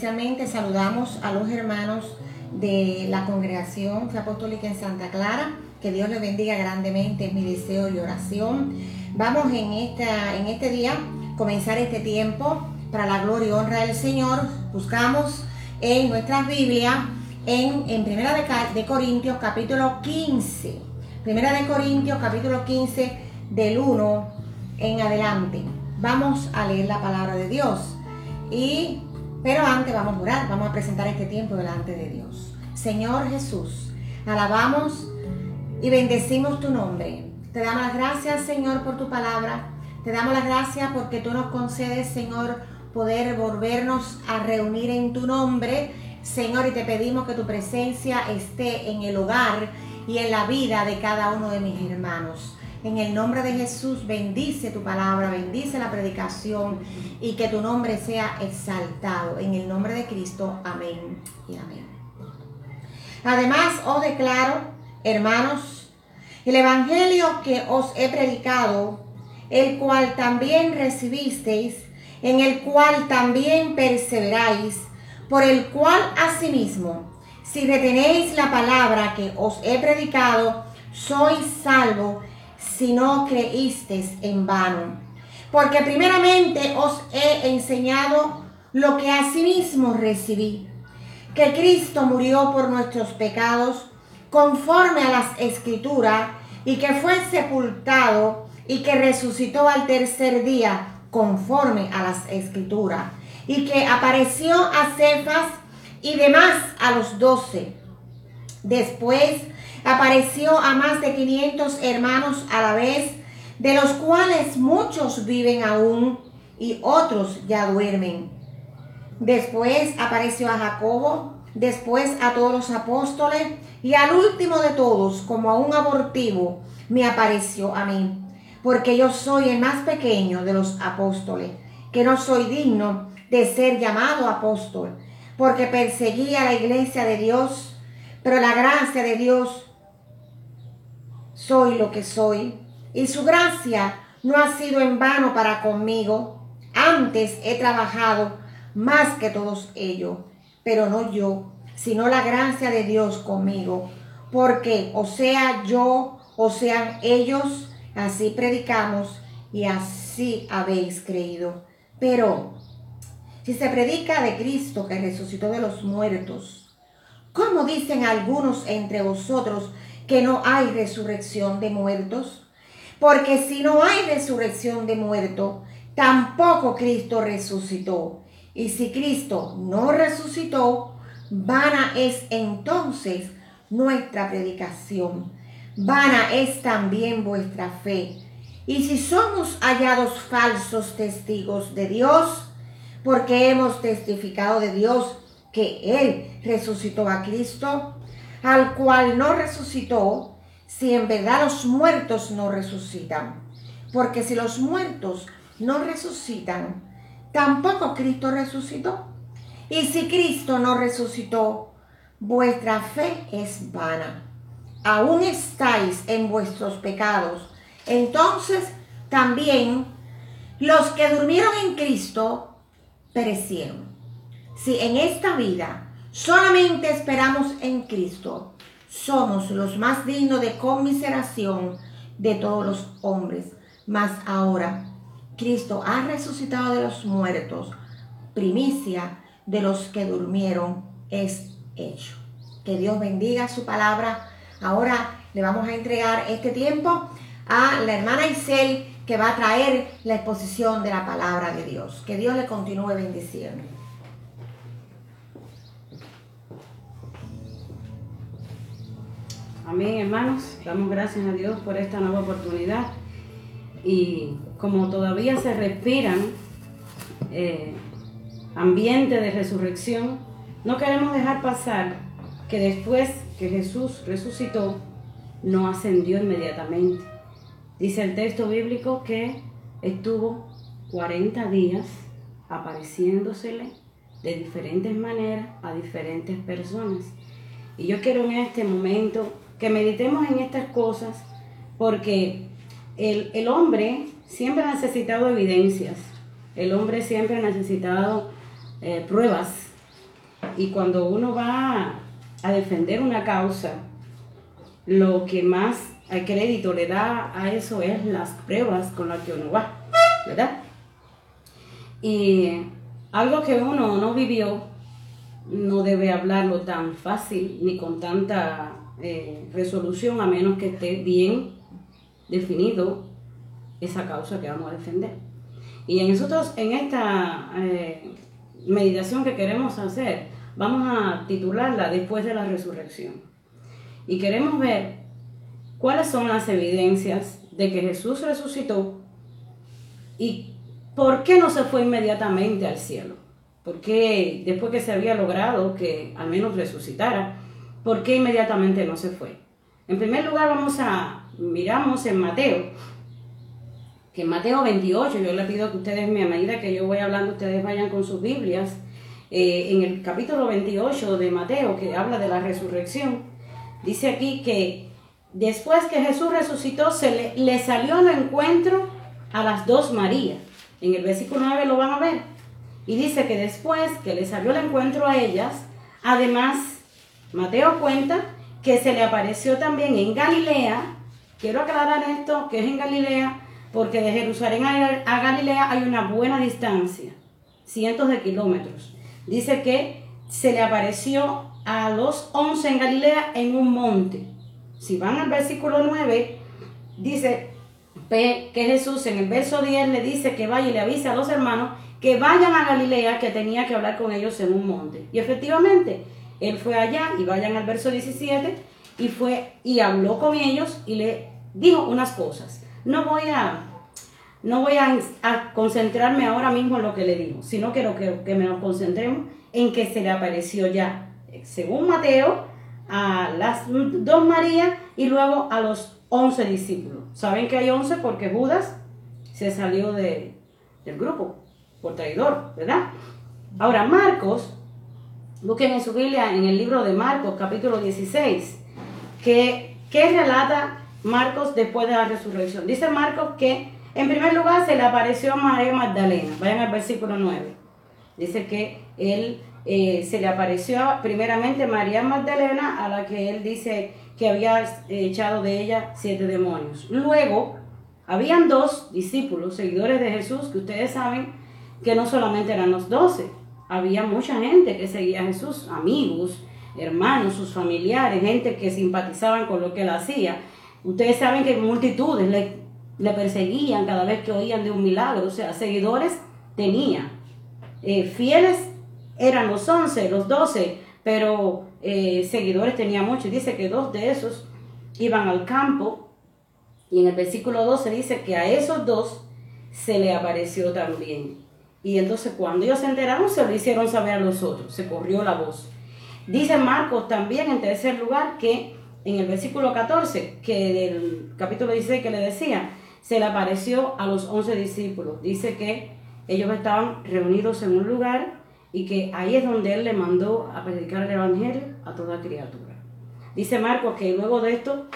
especialmente saludamos a los hermanos de la congregación apostólica en Santa Clara. Que Dios les bendiga grandemente, es mi deseo y oración. Vamos en, esta, en este día comenzar este tiempo para la gloria y honra del Señor. Buscamos en nuestras Biblias en, en Primera de, de Corintios capítulo 15. Primera de Corintios capítulo 15 del 1 en adelante. Vamos a leer la palabra de Dios. Y, pero antes vamos a orar, vamos a presentar este tiempo delante de Dios. Señor Jesús, alabamos y bendecimos tu nombre. Te damos las gracias, Señor, por tu palabra. Te damos las gracias porque tú nos concedes, Señor, poder volvernos a reunir en tu nombre. Señor, y te pedimos que tu presencia esté en el hogar y en la vida de cada uno de mis hermanos. En el nombre de Jesús, bendice tu palabra, bendice la predicación y que tu nombre sea exaltado. En el nombre de Cristo, amén y amén. Además, os declaro, hermanos, el Evangelio que os he predicado, el cual también recibisteis, en el cual también perseveráis, por el cual asimismo, si retenéis la palabra que os he predicado, sois salvo si no creísteis en vano. Porque primeramente os he enseñado lo que asimismo recibí, que Cristo murió por nuestros pecados conforme a las escrituras y que fue sepultado y que resucitó al tercer día conforme a las escrituras y que apareció a Cefas y demás a los doce. Después apareció a más de 500 hermanos a la vez, de los cuales muchos viven aún y otros ya duermen. Después apareció a Jacobo, después a todos los apóstoles y al último de todos, como a un abortivo, me apareció a mí, porque yo soy el más pequeño de los apóstoles, que no soy digno de ser llamado apóstol, porque perseguía la iglesia de Dios, pero la gracia de Dios soy lo que soy, y su gracia no ha sido en vano para conmigo. Antes he trabajado más que todos ellos, pero no yo, sino la gracia de Dios conmigo, porque o sea yo o sean ellos, así predicamos y así habéis creído. Pero si se predica de Cristo que resucitó de los muertos, ¿cómo dicen algunos entre vosotros que no hay resurrección de muertos? Porque si no hay resurrección de muertos, tampoco Cristo resucitó. Y si Cristo no resucitó, vana es entonces nuestra predicación. Vana es también vuestra fe. Y si somos hallados falsos testigos de Dios, porque hemos testificado de Dios que Él resucitó a Cristo, al cual no resucitó, si en verdad los muertos no resucitan. Porque si los muertos no resucitan, tampoco Cristo resucitó. Y si Cristo no resucitó, vuestra fe es vana. Aún estáis en vuestros pecados. Entonces también los que durmieron en Cristo perecieron. Si en esta vida solamente esperamos en Cristo, somos los más dignos de conmiseración de todos los hombres. Mas ahora Cristo ha resucitado de los muertos, primicia de los que durmieron es hecho. Que Dios bendiga su palabra. Ahora le vamos a entregar este tiempo a la hermana Isel que va a traer la exposición de la palabra de Dios. Que Dios le continúe bendiciendo. Amén, hermanos. Damos gracias a Dios por esta nueva oportunidad. Y como todavía se respiran eh, ambiente de resurrección, no queremos dejar pasar que después que Jesús resucitó, no ascendió inmediatamente. Dice el texto bíblico que estuvo 40 días apareciéndosele de diferentes maneras a diferentes personas. Y yo quiero en este momento que meditemos en estas cosas, porque el, hombre siempre ha necesitado evidencias. el hombre siempre ha necesitado eh, pruebas y cuando uno va a defender una causa, lo que más al crédito le da a eso es las pruebas con las que uno va, ¿verdad? Y algo que uno no vivió, no debe hablarlo tan fácil ni con tanta eh, resolución a menos que esté bien definido esa causa que vamos a defender. Y en nosotros, en esta eh, meditación que queremos hacer, vamos a titularla después de la resurrección. Y queremos ver cuáles son las evidencias de que Jesús resucitó y por qué no se fue inmediatamente al cielo. Porque después que se había logrado que al menos resucitara, ¿por qué inmediatamente no se fue? En primer lugar vamos a, miramos en Mateo, que en Mateo 28, yo le pido que ustedes, a medida que yo voy hablando, ustedes vayan con sus Biblias, eh, en el capítulo 28 de Mateo, que habla de la resurrección, dice aquí que después que Jesús resucitó, se le, salió al encuentro a las dos Marías. En el versículo 9 lo van a ver. Y dice que después que le salió el encuentro a ellas, además, Mateo cuenta que se le apareció también en Galilea. Quiero aclarar esto, que es en Galilea, porque de Jerusalén a Galilea hay una buena distancia, cientos de kilómetros. Dice que se le apareció a los once en Galilea en un monte. Si van al versículo 9, dice que Jesús en el verso 10 le dice que vaya y le avise a los hermanos que vayan a Galilea, que tenía que hablar con ellos en un monte. Y efectivamente, él fue allá y vayan al verso 17 y fue y habló con ellos y le dijo unas cosas. No voy a no voy a, concentrarme ahora mismo en lo que le digo, sino quiero que, que me concentremos en que se le apareció ya, según Mateo, a las dos Marías y luego a los once discípulos. Saben que hay once porque Judas se salió de, del grupo por traidor, ¿verdad? Ahora, Marcos, busquen en su Biblia en el libro de Marcos, capítulo 16, que, que relata Marcos después de la resurrección. Dice Marcos que en primer lugar se le apareció a María Magdalena. Vayan al versículo 9. Dice que él eh, se le apareció primeramente María Magdalena, a la que él dice que había echado de ella siete demonios. Luego, habían dos discípulos, seguidores de Jesús, que ustedes saben que no solamente eran los doce, había mucha gente que seguía a Jesús, amigos, hermanos, sus familiares, gente que simpatizaban con lo que él hacía. Ustedes saben que multitudes le, le perseguían cada vez que oían de un milagro, o sea, seguidores tenía. Eh, fieles eran los 11, los 12, pero eh, seguidores tenía muchos. Dice que dos de esos iban al campo y en el versículo 12 dice que a esos dos se le apareció también. Y entonces cuando ellos se enteraron se lo hicieron saber a los otros, se corrió la voz. Dice Marcos también en tercer lugar que en el versículo 14, que del capítulo 16 que le decía, se le apareció a los 11 discípulos. Dice que ellos estaban reunidos en un lugar y que ahí es donde él le mandó a predicar el Evangelio a toda criatura. Dice Marcos que luego de esto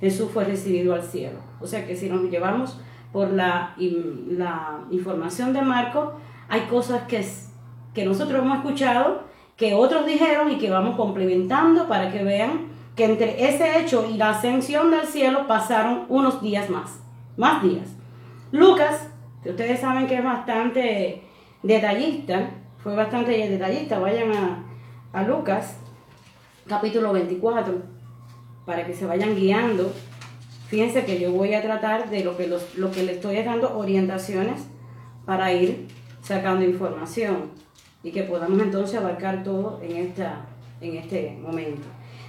Jesús fue recibido al cielo. O sea que si nos llevamos por la, la información de Marcos, hay cosas que, que nosotros hemos escuchado, que otros dijeron y que vamos complementando para que vean que entre ese hecho y la ascensión del cielo pasaron unos días más, más días. Lucas, que ustedes saben que es bastante detallista, fue bastante detallista. Vayan a, Lucas, capítulo 24, para que se vayan guiando. Fíjense que yo voy a tratar de lo que, los, lo que le estoy dando orientaciones para ir sacando información y que podamos entonces abarcar todo en, esta, en este momento.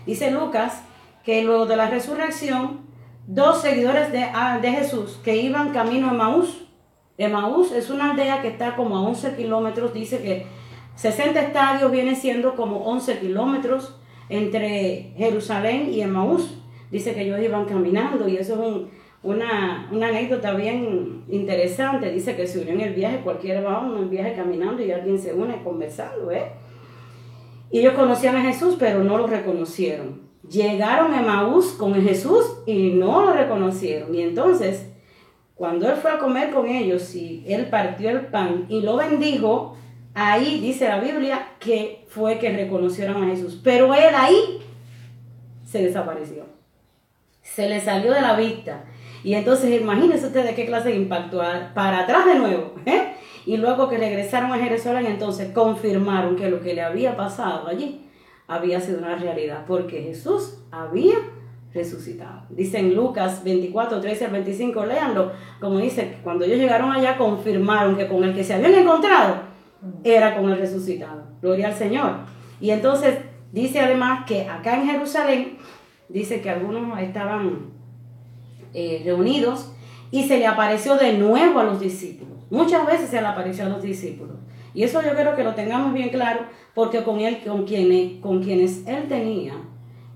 Dice Lucas que luego de la resurrección, dos seguidores de, ah, de Jesús que iban camino a Maús, Emaús es una aldea que está como a 11 kilómetros, dice que 60 estadios viene siendo como 11 kilómetros entre Jerusalén y Emaús. Dice que ellos iban caminando y eso es una, anécdota bien interesante. Dice que se unió en el viaje, cualquiera va en el viaje caminando y alguien se une conversando. ¿eh? Y ellos conocían a Jesús, pero no lo reconocieron. Llegaron a Emaús con Jesús y no lo reconocieron. Y entonces cuando él fue a comer con ellos y él partió el pan y lo bendijo, ahí dice la Biblia que fue que reconocieron a Jesús. Pero él ahí se desapareció. Se le salió de la vista. Y entonces imagínense ustedes qué clase de impacto. Para atrás de nuevo. ¿eh? Y luego que regresaron a Jerusalén, entonces confirmaron que lo que le había pasado allí había sido una realidad. Porque Jesús había resucitado. Dice en Lucas 24, 13 al 25, léanlo, como dice, cuando ellos llegaron allá confirmaron que con el que se habían encontrado era con el resucitado. Gloria al Señor. Y entonces dice además que acá en Jerusalén, dice que algunos estaban eh, reunidos y se le apareció de nuevo a los discípulos. Muchas veces se le apareció a los discípulos. Y eso yo quiero que lo tengamos bien claro, porque con él, con quienes, con quienes él tenía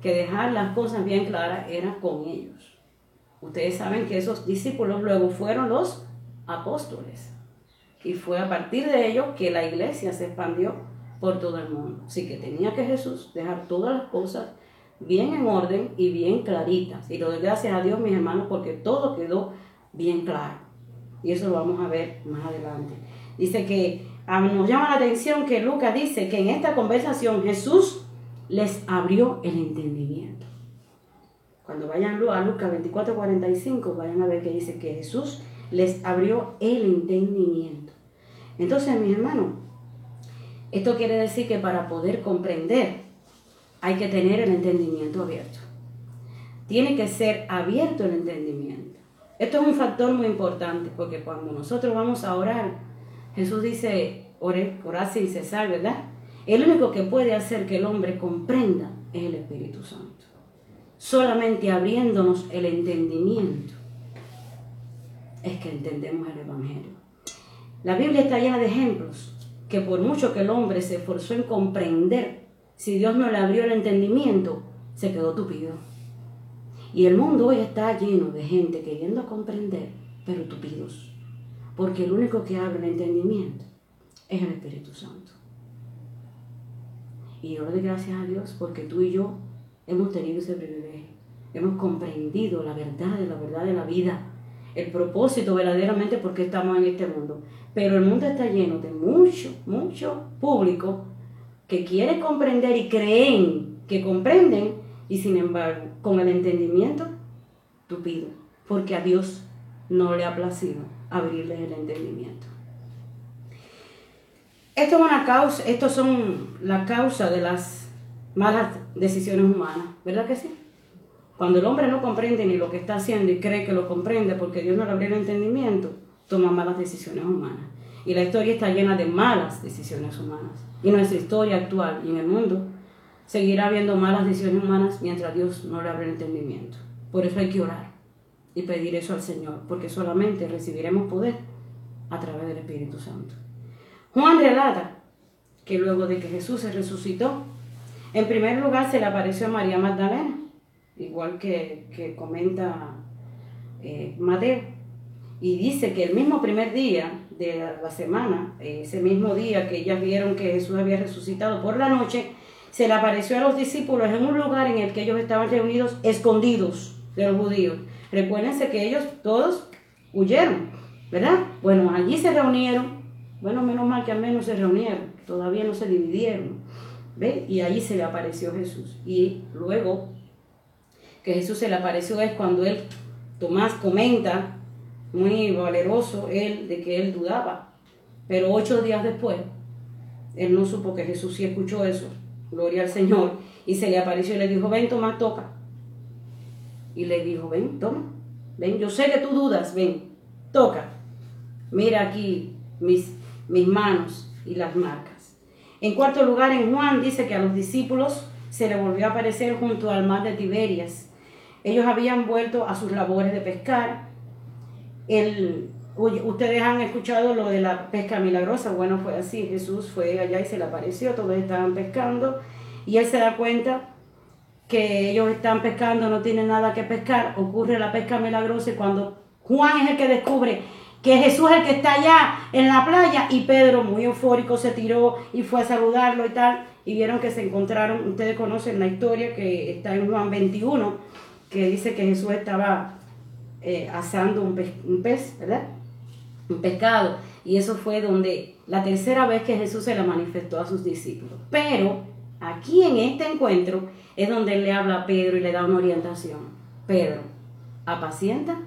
que dejar las cosas bien claras era con ellos. Ustedes saben que esos discípulos luego fueron los apóstoles. Y fue a partir de ellos que la iglesia se expandió por todo el mundo. Así que tenía que Jesús dejar todas las cosas bien en orden y bien claritas. Y lo doy gracias a Dios, mis hermanos, porque todo quedó bien claro. Y eso lo vamos a ver más adelante. Dice que nos llama la atención que Lucas dice que en esta conversación Jesús les abrió el entendimiento. Cuando vayan a Lucas 24, 45, vayan a ver que dice que Jesús les abrió el entendimiento. Entonces, mi hermano, esto quiere decir que para poder comprender hay que tener el entendimiento abierto. Tiene que ser abierto el entendimiento. Esto es un factor muy importante porque cuando nosotros vamos a orar, Jesús dice, ore, orad sin cesar, ¿verdad? El único que puede hacer que el hombre comprenda es el Espíritu Santo. Solamente abriéndonos el entendimiento es que entendemos el Evangelio. La Biblia está llena de ejemplos que por mucho que el hombre se esforzó en comprender, si Dios no le abrió el entendimiento, se quedó tupido. Y el mundo hoy está lleno de gente queriendo comprender, pero tupidos. Porque el único que abre el entendimiento es el Espíritu Santo. Y yo le doy gracias a Dios porque tú y yo hemos tenido ese privilegio. Hemos comprendido la verdad de la verdad de la vida, el propósito verdaderamente porque estamos en este mundo. Pero el mundo está lleno de mucho, mucho público que quiere comprender y creen que comprenden y sin embargo con el entendimiento tupido, porque a Dios no le ha placido abrirles el entendimiento. Esto es una causa, estos son la causa de las malas decisiones humanas, ¿verdad que sí? Cuando el hombre no comprende ni lo que está haciendo y cree que lo comprende porque Dios no le abrió el entendimiento, toma malas decisiones humanas. Y la historia está llena de malas decisiones humanas. Y nuestra historia actual y en el mundo seguirá habiendo malas decisiones humanas mientras Dios no le abre el entendimiento. Por eso hay que orar y pedir eso al Señor, porque solamente recibiremos poder a través del Espíritu Santo. Juan relata que luego de que Jesús se resucitó, en primer lugar se le apareció a María Magdalena, igual que, comenta eh, Mateo, y dice que el mismo primer día de la semana, ese mismo día que ellas vieron que Jesús había resucitado por la noche, se le apareció a los discípulos en un lugar en el que ellos estaban reunidos, escondidos de los judíos. Recuérdense que ellos todos huyeron, ¿verdad? Bueno, allí se reunieron bueno, menos mal que al menos se reunieron, todavía no se dividieron. ¿Ve? Y allí se le apareció Jesús. Y luego que Jesús se le apareció es cuando él, Tomás comenta, muy valeroso él, de que él dudaba. Pero ocho días después, él no supo que Jesús sí escuchó eso. Gloria al Señor. Y se le apareció y le dijo, ven Tomás, toca. Y le dijo, ven, toma. Ven, yo sé que tú dudas, ven, toca. Mira aquí mis mis manos y las marcas. En cuarto lugar, en Juan dice que a los discípulos se le volvió a aparecer junto al mar de Tiberias. Ellos habían vuelto a sus labores de pescar. El, ustedes han escuchado lo de la pesca milagrosa. Bueno, fue así. Jesús fue allá y se le apareció. Todos estaban pescando. Y él se da cuenta que ellos están pescando, no tienen nada que pescar. Ocurre la pesca milagrosa y cuando Juan es el que descubre que Jesús es el que está allá en la playa y Pedro muy eufórico se tiró y fue a saludarlo y tal y vieron que se encontraron, ustedes conocen la historia que está en Juan 21 que dice que Jesús estaba eh, asando un pez, ¿verdad? Un pescado. Y eso fue donde la tercera vez que Jesús se la manifestó a sus discípulos. Pero aquí en este encuentro es donde él le habla a Pedro y le da una orientación. Pedro, apacienta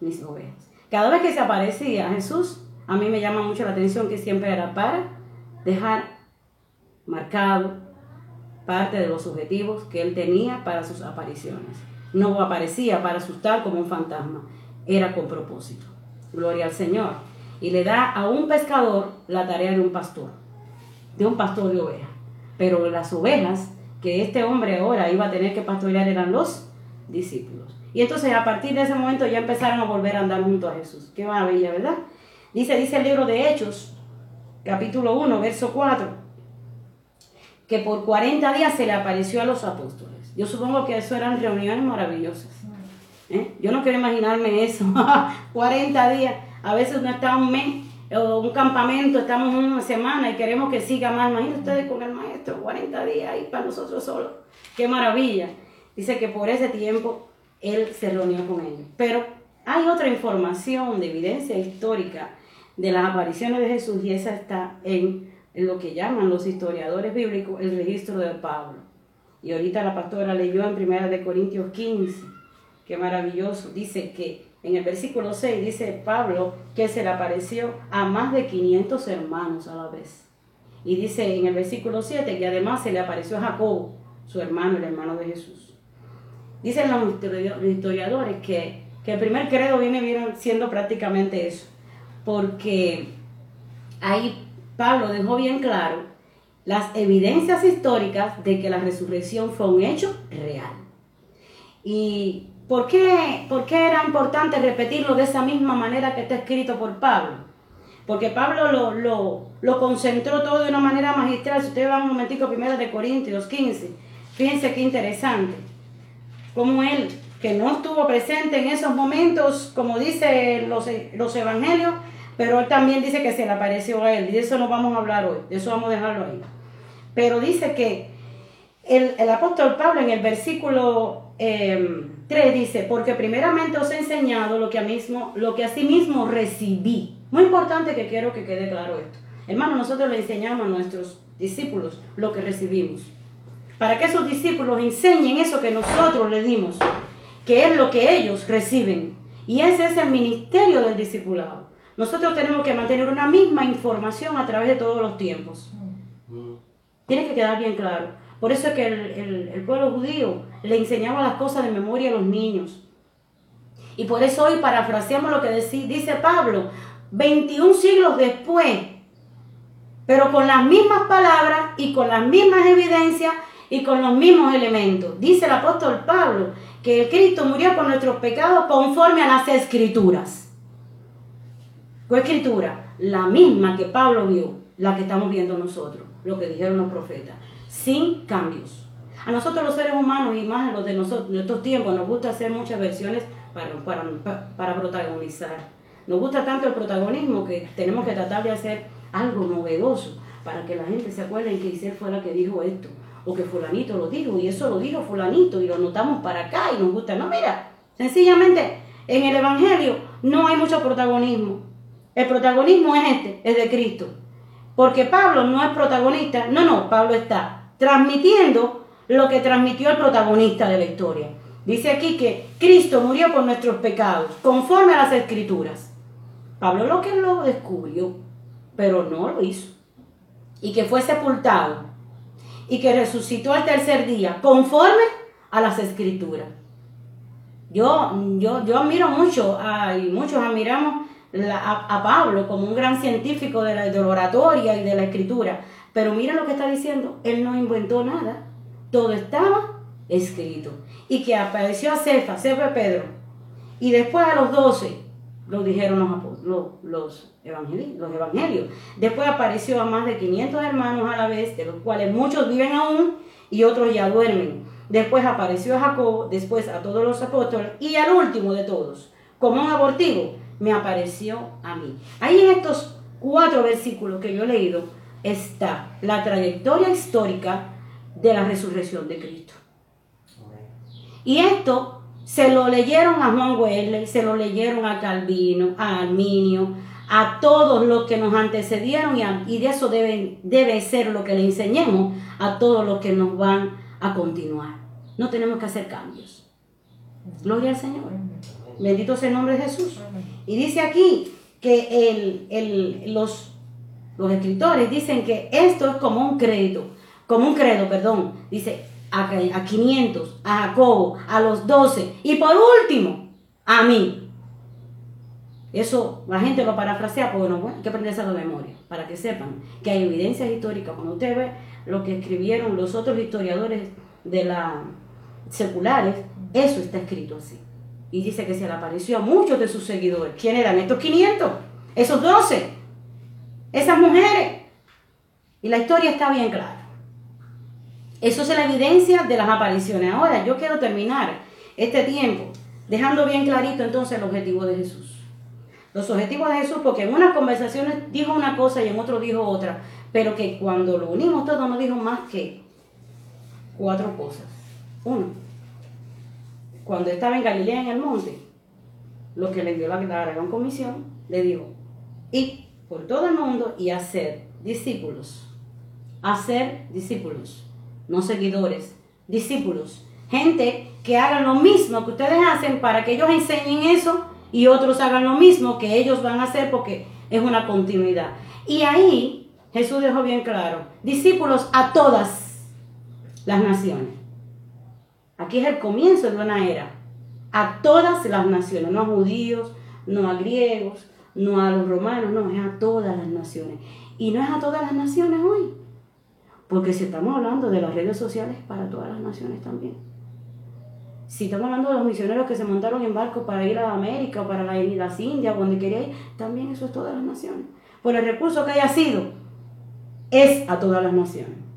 mis ovejas. Cada vez que se aparecía Jesús, a mí me llama mucho la atención que siempre era para dejar marcado parte de los objetivos que él tenía para sus apariciones. No aparecía para asustar como un fantasma, era con propósito. Gloria al Señor. Y le da a un pescador la tarea de un pastor, de un pastor de ovejas. Pero las ovejas que este hombre ahora iba a tener que pastorear eran los discípulos. Y entonces a partir de ese momento ya empezaron a volver a andar junto a Jesús. Qué maravilla, ¿verdad? Dice, dice el libro de Hechos, capítulo 1, verso 4, que por 40 días se le apareció a los apóstoles. Yo supongo que eso eran reuniones maravillosas. ¿eh? Yo no quiero imaginarme eso. 40 días, a veces uno está un mes o un campamento, estamos una semana y queremos que siga más. Imagínense ustedes con el maestro, 40 días ahí para nosotros solos. Qué maravilla. Dice que por ese tiempo él se reunió con ellos. Pero hay otra información de evidencia histórica de las apariciones de Jesús y esa está en lo que llaman los historiadores bíblicos el registro de Pablo. Y ahorita la pastora leyó en Primera de Corintios 15, qué maravilloso, dice que en el versículo 6 dice Pablo que se le apareció a más de 500 hermanos a la vez. Y dice en el versículo 7 que además se le apareció a Jacob, su hermano, el hermano de Jesús. Dicen los historiadores que, que el primer credo viene siendo prácticamente eso, porque ahí Pablo dejó bien claro las evidencias históricas de que la resurrección fue un hecho real. ¿Y por qué, por qué era importante repetirlo de esa misma manera que está escrito por Pablo? Porque Pablo lo, lo, concentró todo de una manera magistral. Si ustedes van un momentico primero de Corintios 15, fíjense qué interesante. Como él, que no estuvo presente en esos momentos, como dice los, los evangelios, pero él también dice que se le apareció a él. Y de eso no vamos a hablar hoy, de eso vamos a dejarlo ahí. Pero dice que el, apóstol Pablo en el versículo 3 em, dice, porque primeramente os he enseñado lo que, a mismo, lo que a sí mismo recibí. Muy importante que quiero que quede claro esto. Hermano, nosotros le enseñamos a nuestros discípulos lo que recibimos. Para que esos discípulos enseñen eso que nosotros les dimos, que es lo que ellos reciben. Y ese es el ministerio del discipulado. Nosotros tenemos que mantener una misma información a través de todos los tiempos. Tiene que quedar bien claro. Por eso es que el, pueblo judío le enseñaba las cosas de memoria a los niños. Y por eso hoy parafraseamos lo que dice Pablo, 21 siglos después, pero con las mismas palabras y con las mismas evidencias y con los mismos elementos. Dice el apóstol Pablo que el Cristo murió por nuestros pecados conforme a las escrituras. ¿Qué escritura? La misma que Pablo vio, la que estamos viendo nosotros, lo que dijeron los profetas, sin cambios. A nosotros los seres humanos y más a los de nosotros, de estos tiempos, nos gusta hacer muchas versiones para, para, para protagonizar. Nos gusta tanto el protagonismo que tenemos que tratar de hacer algo novedoso para que la gente se acuerde que Isel fue la que dijo esto o que fulanito lo dijo y eso lo dijo fulanito y lo notamos para acá y nos gusta. No, mira, sencillamente en el Evangelio no hay mucho protagonismo. El protagonismo es este, es de Cristo. Porque Pablo no es protagonista, no, no, Pablo está transmitiendo lo que transmitió el protagonista de la historia. Dice aquí que Cristo murió por nuestros pecados, conforme a las escrituras. Pablo lo que lo descubrió, pero no lo hizo. Y que fue sepultado y que resucitó al tercer día, conforme a las escrituras. Yo, yo, yo admiro mucho, y muchos admiramos a, Pablo como un gran científico de la, de oratoria y de la escritura. Pero mira lo que está diciendo, él no inventó nada, todo estaba escrito. Y que apareció a Cefa, Cefa Pedro, y después a los doce, lo dijeron los, los, los, evangelios, los evangelios. Después apareció a más de 500 hermanos a la vez, de los cuales muchos viven aún y otros ya duermen. Después apareció a Jacob, después a todos los apóstoles y al último de todos, como un abortivo, me apareció a mí. Ahí en estos cuatro versículos que yo he leído está la trayectoria histórica de la resurrección de Cristo. Y esto Se lo leyeron a Juan Wesley, se lo leyeron a Calvino, a Arminio, a todos los que nos antecedieron y, y de eso debe, debe ser lo que le enseñemos a todos los que nos van a continuar. No tenemos que hacer cambios. Gloria al Señor. Bendito sea el nombre de Jesús. Y dice aquí que el, el, los, los escritores dicen que esto es como un crédito, como un credo, perdón. Dice a, a 500, a Jacobo, a los 12 y por último a mí. Eso la gente lo parafrasea, porque bueno, hay que aprenderse de memoria, para que sepan que hay evidencias históricas. Cuando usted ve lo que escribieron los otros historiadores de la seculares, eso está escrito así. Y dice que se le apareció a muchos de sus seguidores. ¿Quién eran estos 500? Esos 12. Esas mujeres. Y la historia está bien clara. Eso es la evidencia de las apariciones. Ahora, yo quiero terminar este tiempo dejando bien clarito entonces el objetivo de Jesús. Los objetivos de Jesús, porque en unas conversaciones dijo una cosa y en otro dijo otra, pero que cuando lo unimos todo no dijo más que cuatro cosas. Uno, cuando estaba en Galilea en el monte, lo que le dio la, gran comisión, le dijo, ir por todo el mundo y hacer discípulos. Hacer discípulos, no seguidores, discípulos. Gente que hagan lo mismo que ustedes hacen para que ellos enseñen eso y otros hagan lo mismo que ellos van a hacer porque es una continuidad. Y ahí Jesús dejó bien claro, discípulos a todas las naciones. Aquí es el comienzo de una era. A todas las naciones, no a judíos, no a griegos, no a los romanos, no, es a todas las naciones. Y no es a todas las naciones hoy, porque si estamos hablando de las redes sociales, para todas las naciones también. Si estamos hablando de los misioneros que se montaron en barcos para ir a América, para la, las Indias, donde quería ir, también eso es todas las naciones. Por el recurso que haya sido, es a todas las naciones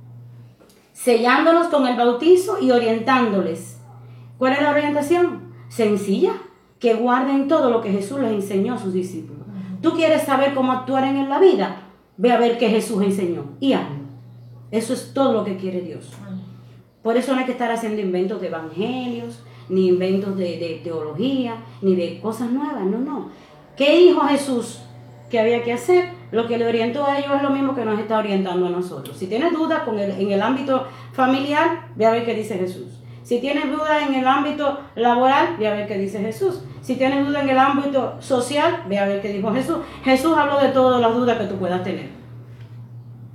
sellándolos con el bautizo y orientándoles. ¿Cuál es la orientación? Sencilla, que guarden todo lo que Jesús les enseñó a sus discípulos. ¿Tú quieres saber cómo actuar en la vida? Ve a ver qué Jesús enseñó y hazlo. Eso es todo lo que quiere Dios. Por eso no hay que estar haciendo inventos de evangelios, ni inventos de, de teología, ni de cosas nuevas. No, no. ¿Qué dijo Jesús que había que hacer? Lo que le orientó a ellos es lo mismo que nos está orientando a nosotros. Si tienes dudas en el ámbito familiar, ve a ver qué dice Jesús. Si tienes dudas en el ámbito laboral, ve a ver qué dice Jesús. Si tienes dudas en el ámbito social, ve a ver qué dijo Jesús. Jesús habló de todas las dudas que tú puedas tener.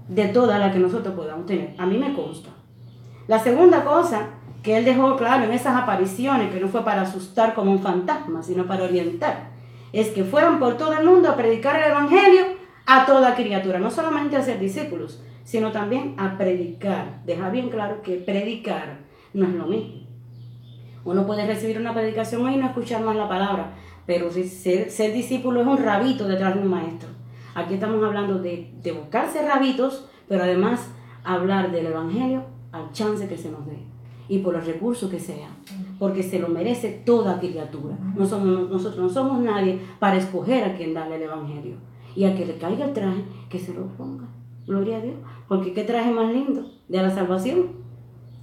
De todas las que nosotros podamos tener. A mí me consta. La segunda cosa que él dejó claro en esas apariciones, que no fue para asustar como un fantasma, sino para orientar, es que fueron por todo el mundo a predicar el Evangelio a toda criatura, no solamente a ser discípulos, sino también a predicar. Deja bien claro que predicar no es lo mismo. Uno puede recibir una predicación hoy y no escuchar más la palabra, pero ser, ser discípulo es un rabito detrás de un maestro. Aquí estamos hablando de, de buscarse rabitos, pero además hablar del Evangelio al chance que se nos dé y por los recursos que sean, porque se lo merece toda criatura. No somos, nosotros no somos nadie para escoger a quien darle el Evangelio y a que le caiga el traje, que se lo ponga. Gloria a Dios. Porque qué traje más lindo de la salvación.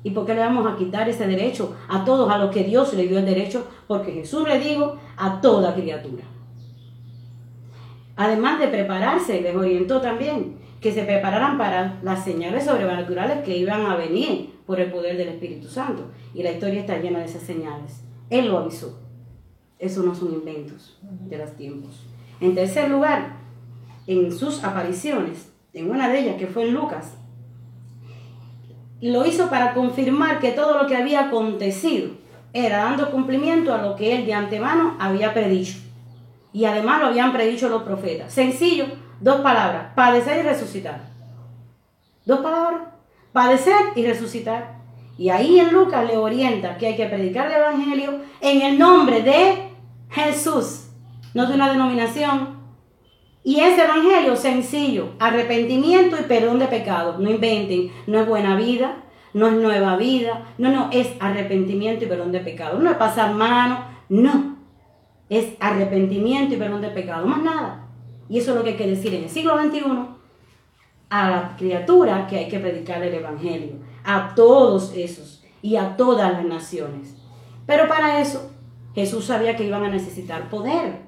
¿Y por qué le vamos a quitar ese derecho a todos a los que Dios le dio el derecho? Porque Jesús le dijo a toda criatura. Además de prepararse, les orientó también que se prepararan para las señales sobrenaturales que iban a venir por el poder del Espíritu Santo. Y la historia está llena de esas señales. Él lo avisó. Eso no son inventos de los tiempos. En tercer lugar, en sus apariciones, en una de ellas que fue en Lucas, lo hizo para confirmar que todo lo que había acontecido era dando cumplimiento a lo que él de antemano había predicho. Y además lo habían predicho los profetas. Sencillo, dos palabras, padecer y resucitar. Dos palabras, padecer y resucitar. Y ahí en Lucas le orienta que hay que predicar el Evangelio en el nombre de Jesús, no de una denominación, y ese evangelio sencillo, arrepentimiento y perdón de pecados. No inventen, no es buena vida, no es nueva vida, no, no, es arrepentimiento y perdón de pecados. No es pasar mano, no. Es arrepentimiento y perdón de pecados, más nada. Y eso es lo que hay que decir en el siglo XXI a la criatura que hay que predicar el evangelio, a todos esos y a todas las naciones. Pero para eso Jesús sabía que iban a necesitar poder.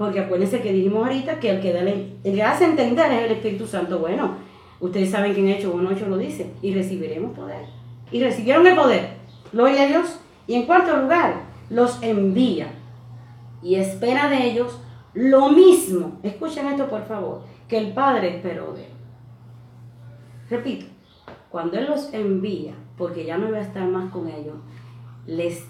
Porque acuérdense que dijimos ahorita que el que, da el hace entender es el Espíritu Santo. Bueno, ustedes saben que en Hechos 1.8 lo dice, y recibiremos poder. Y recibieron el poder. Gloria a Dios. Y en cuarto lugar, los envía. Y espera de ellos lo mismo. Escuchen esto por favor, que el Padre esperó de él. Repito, cuando Él los envía, porque ya no va a estar más con ellos, les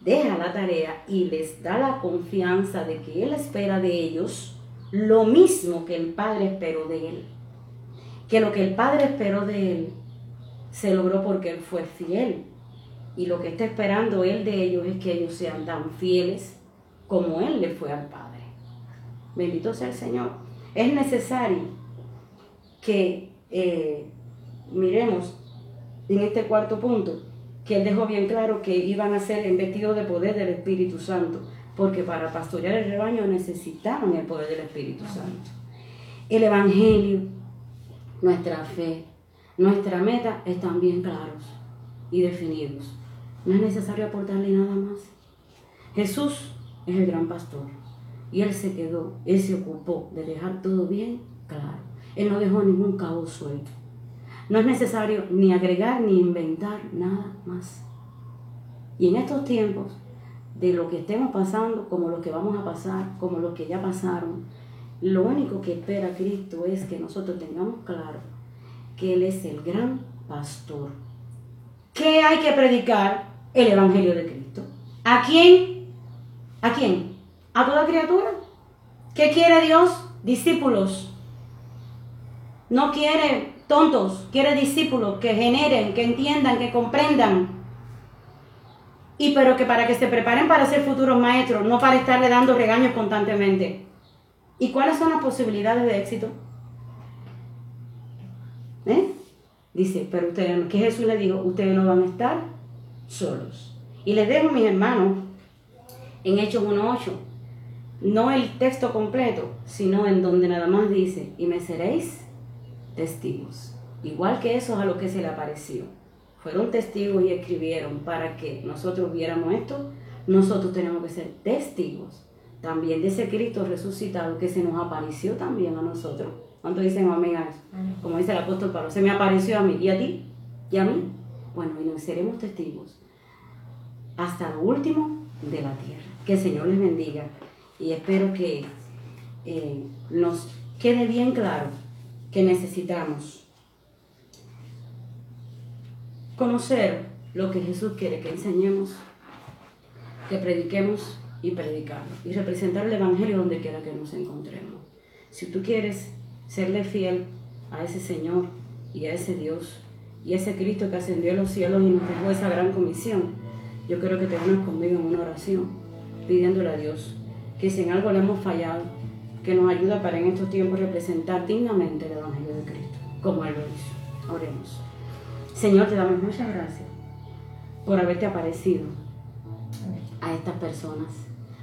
deja la tarea y les da la confianza de que Él espera de ellos lo mismo que el Padre esperó de Él. Que lo que el Padre esperó de Él se logró porque Él fue fiel. Y lo que está esperando Él de ellos es que ellos sean tan fieles como Él le fue al Padre. Bendito sea el Señor. Es necesario que eh, miremos en este cuarto punto que él dejó bien claro que iban a ser investidos de poder del Espíritu Santo, porque para pastorear el rebaño necesitaban el poder del Espíritu Santo. El Evangelio, nuestra fe, nuestra meta están bien claros y definidos. No es necesario aportarle nada más. Jesús es el gran pastor y él se quedó, él se ocupó de dejar todo bien claro. Él no dejó ningún cabo suelto. No es necesario ni agregar ni inventar nada más. Y en estos tiempos, de lo que estemos pasando, como lo que vamos a pasar, como lo que ya pasaron, lo único que espera Cristo es que nosotros tengamos claro que Él es el gran pastor. ¿Qué hay que predicar? El Evangelio de Cristo. ¿A quién? ¿A quién? ¿A toda criatura? ¿Qué quiere Dios? Discípulos. No quiere tontos, quiere discípulos que generen, que entiendan, que comprendan. Y pero que para que se preparen para ser futuros maestros, no para estarle dando regaños constantemente. ¿Y cuáles son las posibilidades de éxito? ¿Eh? Dice, pero ustedes, que Jesús le dijo, ustedes no van a estar solos. Y les dejo, mis hermanos, en Hechos 1.8, no el texto completo, sino en donde nada más dice, y me seréis testigos. Igual que eso a lo que se le apareció. Fueron testigos y escribieron para que nosotros viéramos esto. Nosotros tenemos que ser testigos también de ese Cristo resucitado que se nos apareció también a nosotros. ¿Cuántos dicen amén a eso? Como dice el apóstol Pablo, se me apareció a mí y a ti y a mí. Bueno, y nos seremos testigos hasta lo último de la tierra. Que el Señor les bendiga y espero que eh, nos quede bien claro que necesitamos. Conocer lo que Jesús quiere que enseñemos, que prediquemos y predicarlo. Y representar el Evangelio donde quiera que nos encontremos. Si tú quieres serle fiel a ese Señor y a ese Dios y a ese Cristo que ascendió a los cielos y nos dejó esa gran comisión, yo creo que te unas conmigo en una oración, pidiéndole a Dios que si en algo le hemos fallado, que nos ayuda para en estos tiempos representar dignamente el Evangelio de Cristo, como Él lo hizo. Oremos. Señor, te damos muchas gracias por haberte aparecido a estas personas,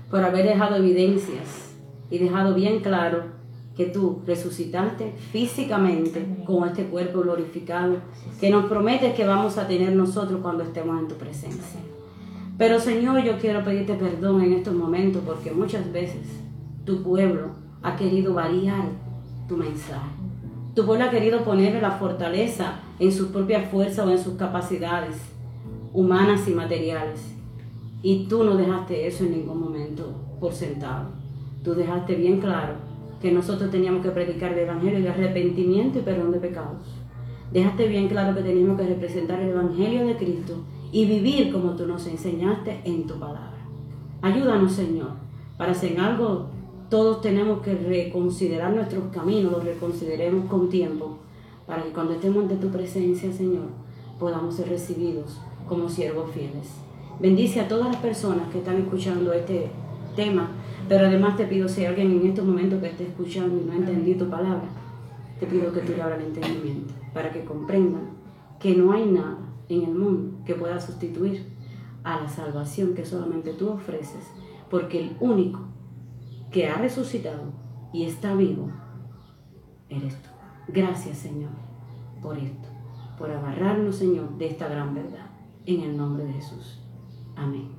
por haber dejado evidencias y dejado bien claro que tú resucitaste físicamente con este cuerpo glorificado, que nos prometes que vamos a tener nosotros cuando estemos en tu presencia. Pero Señor, yo quiero pedirte perdón en estos momentos porque muchas veces tu pueblo ha querido variar tu mensaje. Tu pueblo ha querido ponerle la fortaleza en sus propias fuerzas o en sus capacidades humanas y materiales. Y tú no dejaste eso en ningún momento por sentado. Tú dejaste bien claro que nosotros teníamos que predicar el Evangelio de arrepentimiento y perdón de pecados. Dejaste bien claro que teníamos que representar el Evangelio de Cristo y vivir como tú nos enseñaste en tu palabra. Ayúdanos, Señor, para hacer algo todos tenemos que reconsiderar nuestros caminos, los reconsideremos con tiempo, para que cuando estemos ante tu presencia, Señor, podamos ser recibidos como siervos fieles. Bendice a todas las personas que están escuchando este tema, pero además te pido, si alguien en estos momentos que esté escuchando y no ha entendido tu palabra, te pido que tú le abras el entendimiento, para que comprendan que no hay nada en el mundo que pueda sustituir a la salvación que solamente tú ofreces, porque el único que ha resucitado y está vivo, eres tú. Gracias, Señor, por esto, por agarrarnos, Señor, de esta gran verdad. En el nombre de Jesús. Amén.